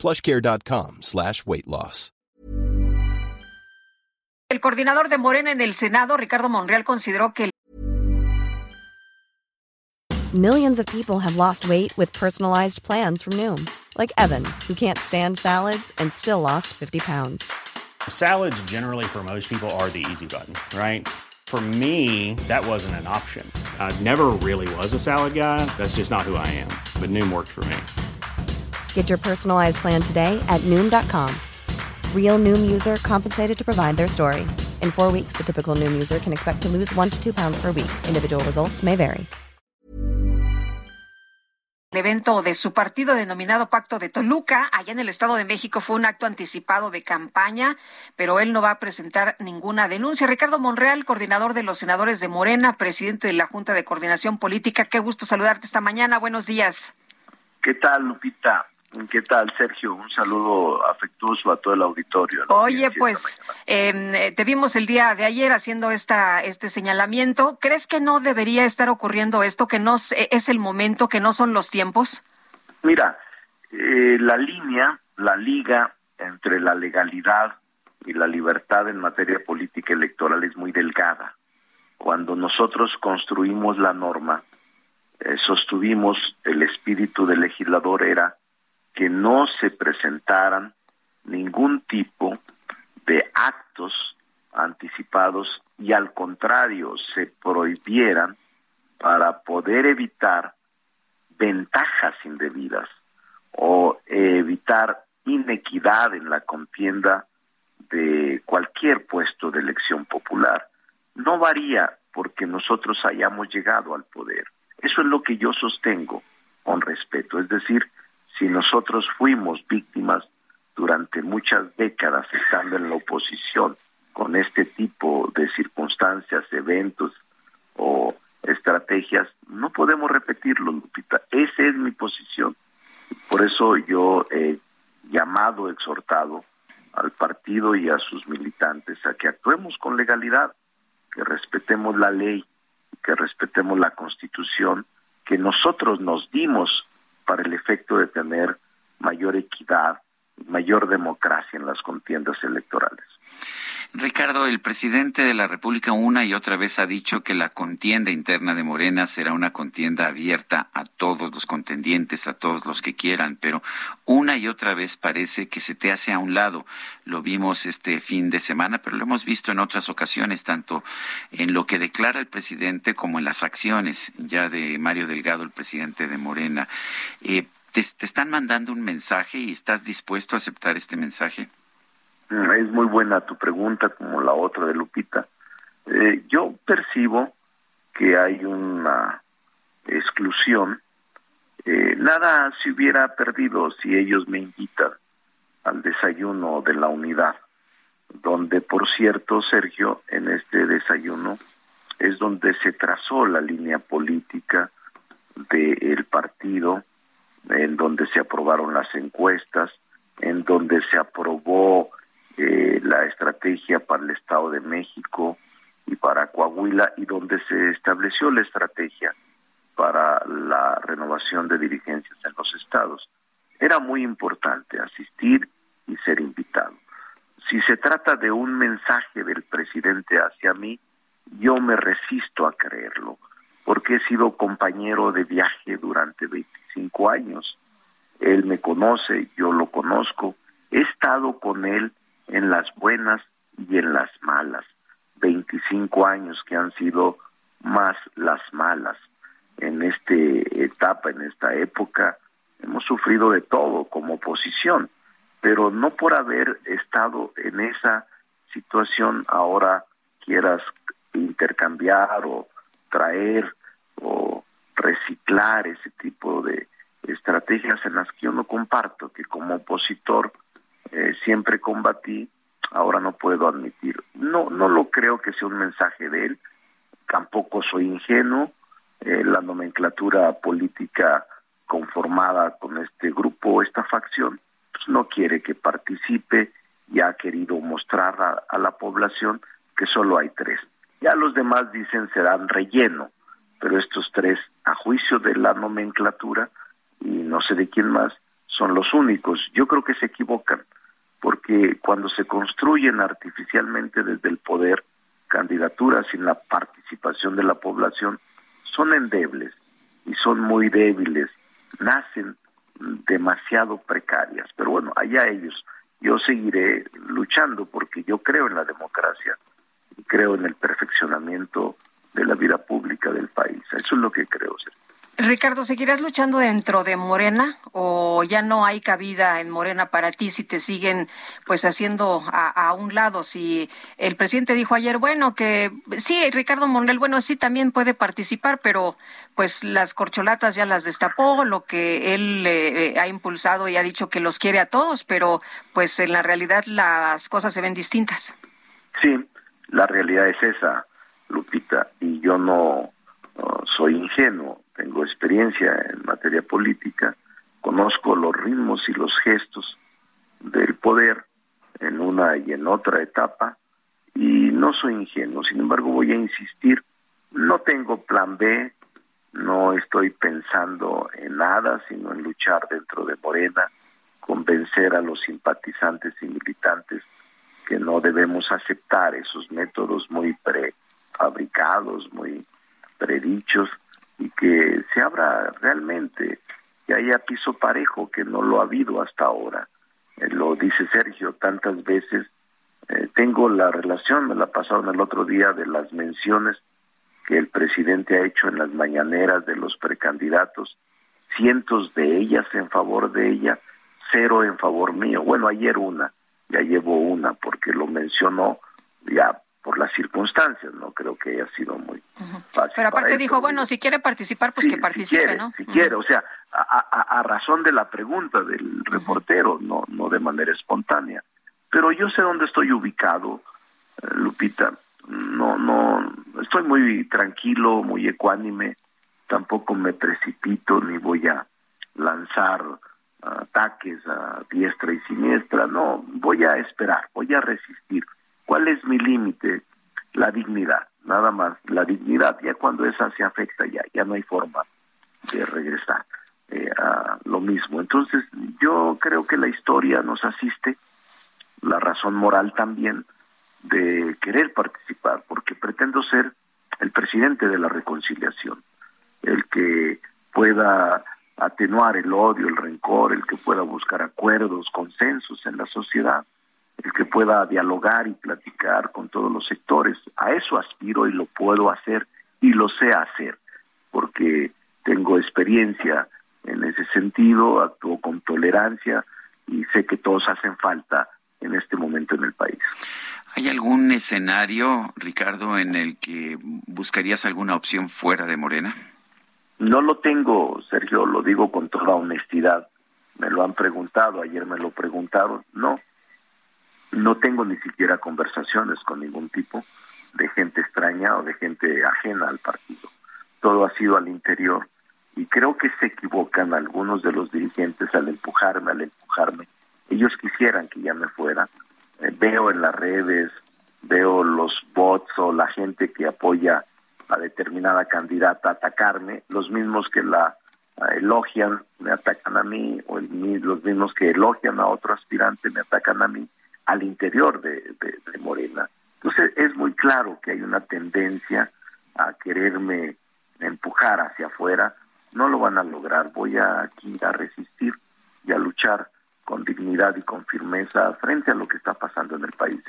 plushcare.com slash weight loss. El coordinador de Morena en el Senado, Ricardo Monreal, consideró que Millions of people have lost weight with personalized plans from Noom, like Evan, who can't stand salads and still lost 50 pounds. Salads generally for most people are the easy button, right? For me, that wasn't an option. I never really was a salad guy. That's just not who I am. But Noom worked for me. Get your personalized plan today at Noom.com. Real Noom user compensated to provide their story. In four weeks, the typical Noom user can expect to lose one to two pounds per week. Individual results may vary. el evento de su partido denominado Pacto de Toluca, allá en el Estado de México, fue un acto anticipado de campaña, pero él no va a presentar ninguna denuncia. Ricardo Monreal, coordinador de los senadores de Morena, presidente de la Junta de Coordinación Política, qué gusto saludarte esta mañana. Buenos días. ¿Qué tal, Lupita? ¿Qué tal, Sergio? Un saludo afectuoso a todo el auditorio. Oye, pues eh, te vimos el día de ayer haciendo esta este señalamiento. ¿Crees que no debería estar ocurriendo esto, que no es el momento, que no son los tiempos? Mira, eh, la línea, la liga entre la legalidad y la libertad en materia política electoral es muy delgada. Cuando nosotros construimos la norma, eh, sostuvimos el espíritu del legislador era que no se presentaran ningún tipo de actos anticipados y al contrario se prohibieran para poder evitar ventajas indebidas o evitar inequidad en la contienda de cualquier puesto de elección popular. No varía porque nosotros hayamos llegado al poder. Eso es lo que yo sostengo con respeto. Es decir, si nosotros fuimos víctimas durante muchas décadas estando en la oposición con este tipo de circunstancias, eventos o estrategias, no podemos repetirlo, Lupita. Esa es mi posición. Por eso yo he llamado, exhortado al partido y a sus militantes a que actuemos con legalidad, que respetemos la ley, que respetemos la constitución, que nosotros nos dimos para el efecto de tener mayor equidad, mayor democracia en las contiendas electorales. Ricardo, el presidente de la República una y otra vez ha dicho que la contienda interna de Morena será una contienda abierta a todos los contendientes, a todos los que quieran, pero una y otra vez parece que se te hace a un lado. Lo vimos este fin de semana, pero lo hemos visto en otras ocasiones, tanto en lo que declara el presidente como en las acciones ya de Mario Delgado, el presidente de Morena. Eh, te están mandando un mensaje y estás dispuesto a aceptar este mensaje? Mm, es muy buena tu pregunta, como la otra de Lupita. Eh, yo percibo que hay una exclusión. Eh, nada se hubiera perdido si ellos me invitan al desayuno de la unidad, donde, por cierto, Sergio, en este desayuno es donde se trazó la línea política del partido, en donde se aprobaron las encuestas, en donde se aprobó la estrategia para el Estado de México y para Coahuila y donde se estableció la estrategia para la renovación de dirigencias en los estados. Era muy importante asistir y ser invitado. Si se trata de un mensaje del presidente hacia mí, yo me resisto a creerlo, porque he sido compañero de viaje durante 25 años. Él me conoce, yo lo conozco, he estado con él en las buenas y en las malas. 25 años que han sido más las malas. En esta etapa, en esta época, hemos sufrido de todo como oposición, pero no por haber estado en esa situación ahora quieras intercambiar o traer o reciclar ese tipo de estrategias en las que yo no comparto, que como opositor eh, siempre combatí, ahora no puedo admitir. No, no lo creo que sea un mensaje de él, tampoco soy ingenuo, eh, la nomenclatura política conformada con este grupo, esta facción, pues no quiere que participe y ha querido mostrar a la población que solo hay tres. Ya los demás dicen serán relleno, pero estos tres, a juicio de la nomenclatura, y no sé de quién más, son los únicos. Yo creo que se equivocan, porque cuando se construyen artificialmente desde el poder candidaturas sin la participación de la población, son endebles y son muy débiles, nacen demasiado precarias. Pero bueno, allá ellos. Yo seguiré luchando porque yo creo en la democracia y creo en el perfeccionamiento de la vida pública del país. Eso es lo que creo. Ricardo, ¿seguirás luchando dentro de Morena o ya no hay cabida en Morena para ti si te siguen pues haciendo a, un lado? Si el presidente dijo ayer, bueno, que sí, Ricardo Monreal, bueno, sí también puede participar, pero pues las corcholatas ya las destapó, lo que él eh, ha impulsado y ha dicho que los quiere a todos, pero pues en la realidad las cosas se ven distintas. Sí, la realidad es esa, Lupita, y yo no soy ingenuo tengo experiencia en materia política, conozco los ritmos y los gestos del poder en una y en otra etapa y no soy ingenuo, sin embargo voy a insistir, no tengo plan B, no estoy pensando en nada, sino en luchar dentro de Morena, convencer a los simpatizantes y militantes que no debemos aceptar esos métodos muy prefabricados, muy predichos, y que se abra realmente, que haya piso parejo, que no lo ha habido hasta ahora. Eh, lo dice Sergio tantas veces. Eh, tengo la relación, me la pasaron el otro día, de las menciones que el presidente ha hecho en las mañaneras de los precandidatos, cientos de ellas en favor de ella, cero en favor mío. Bueno, ayer una, ya llevo una porque lo mencionó ya por las circunstancias, no creo que haya sido muy fácil. Pero aparte dijo, bueno, si quiere participar, pues que participe, ¿no? Si quiere, o sea, a, razón de la pregunta del reportero, no, no de manera espontánea. Pero yo sé dónde estoy ubicado, eh, Lupita. No, no, estoy muy tranquilo, muy ecuánime. Tampoco me precipito ni voy a lanzar ataques a diestra y siniestra. No, voy a esperar, voy a resistir ¿Cuál es mi límite? La dignidad, nada más. La dignidad, ya cuando esa se afecta, ya, ya no hay forma de regresar eh, a lo mismo. Entonces, yo creo que la historia nos asiste, la razón moral también, de querer participar, porque pretendo ser el presidente de la reconciliación, el que pueda atenuar el odio, el rencor, el que pueda buscar acuerdos, consensos en la sociedad el que pueda dialogar y platicar con todos los sectores. A eso aspiro y lo puedo hacer y lo sé hacer, porque tengo experiencia en ese sentido, actúo con tolerancia y sé que todos hacen falta en este momento en el país. ¿Hay algún escenario, Ricardo, en el que buscarías alguna opción fuera de Morena? No lo tengo, Sergio, lo digo con toda honestidad. Me lo han preguntado, ayer me lo preguntaron. No, no tengo ni siquiera conversaciones con ningún tipo de gente extraña o de gente ajena al partido. Todo ha sido al interior y creo que se equivocan algunos de los dirigentes al empujarme, al empujarme. Ellos quisieran que ya me fuera. Eh, veo en las redes, veo los bots o la gente que apoya a determinada candidata atacarme, los mismos que la elogian me atacan a mí, o los mismos que elogian a otro aspirante me atacan a mí al interior de, Morena. Entonces es muy claro que hay una tendencia a quererme empujar hacia afuera. No lo van a lograr. Voy a aquí a resistir y a luchar con dignidad y con firmeza frente a lo que está pasando en el país.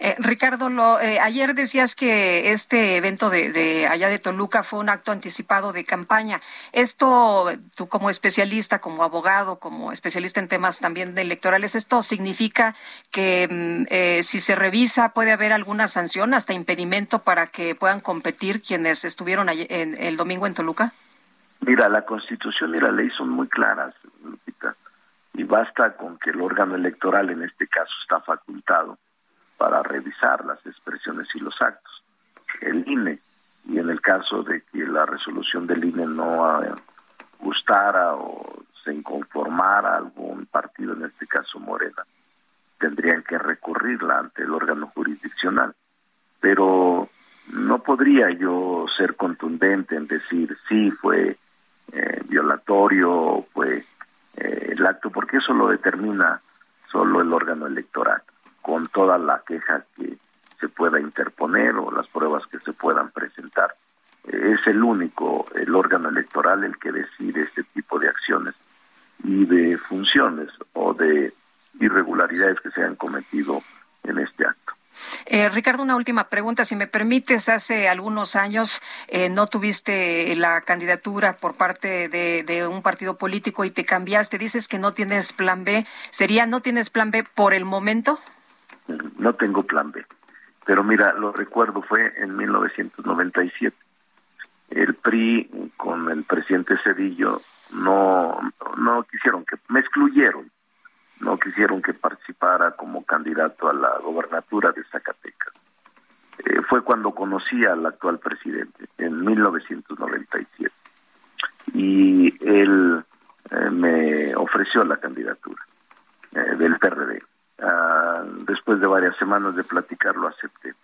Eh, Ricardo, lo, eh, ayer decías que este evento de, allá de Toluca fue un acto anticipado de campaña. Esto, tú como especialista, como abogado, como especialista en temas también electorales, ¿esto significa que mm, eh, si se revisa puede haber alguna sanción, hasta impedimento para que puedan competir quienes estuvieron el domingo en Toluca? Mira, la Constitución y la ley son muy claras, Lupita. y basta con que el órgano electoral en este caso está facultado revisar las expresiones y los actos. El INE, y en el caso de que la resolución del INE no gustara o se inconformara algún partido, en este caso Morena, tendrían que recurrirla ante el órgano jurisdiccional. Pero no podría yo ser contundente en decir sí fue eh, violatorio, fue eh, el acto, porque eso lo determina solo el órgano electoral, con toda la queja que se pueda interponer o las pruebas que se puedan presentar. Eh, es el único, el órgano electoral, el que decide este tipo de acciones y de funciones o de irregularidades que se han cometido en este acto. Eh, Ricardo, una última pregunta, si me permites. Hace algunos años eh, no tuviste la candidatura por parte de, un partido político y te cambiaste. Dices que no tienes plan B. ¿Sería no tienes plan B por el momento? No tengo plan B. Pero mira, lo recuerdo, fue en 1997. El PRI con el presidente Cedillo no, no quisieron que, me excluyeron no quisieron que participara como candidato a la gobernatura de Zacatecas. Eh, fue cuando conocí al actual presidente, en 1997. Y él eh, me ofreció la candidatura eh, del PRD. Después de varias semanas de platicar, lo acepté.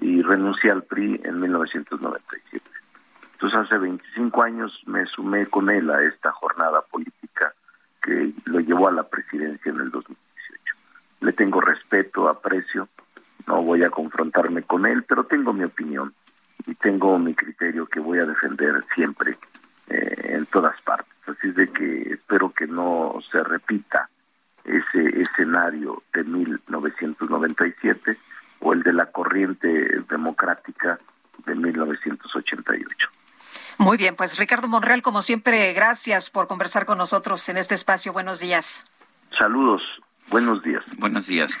Y renuncié al PRI en 1997. Entonces, hace 25 años me sumé con él a esta jornada política que lo llevó a la presidencia en el 2018. Le tengo respeto, aprecio, no voy a confrontarme con él, pero tengo mi opinión y tengo mi criterio que voy a defender siempre eh, en todas partes. Así de que espero que no se repita ese escenario de 1997 o el de la corriente democrática de 1988. Muy bien, pues Ricardo Monreal, como siempre, gracias por conversar con nosotros en este espacio. Buenos días. Saludos. Buenos días. Buenos días.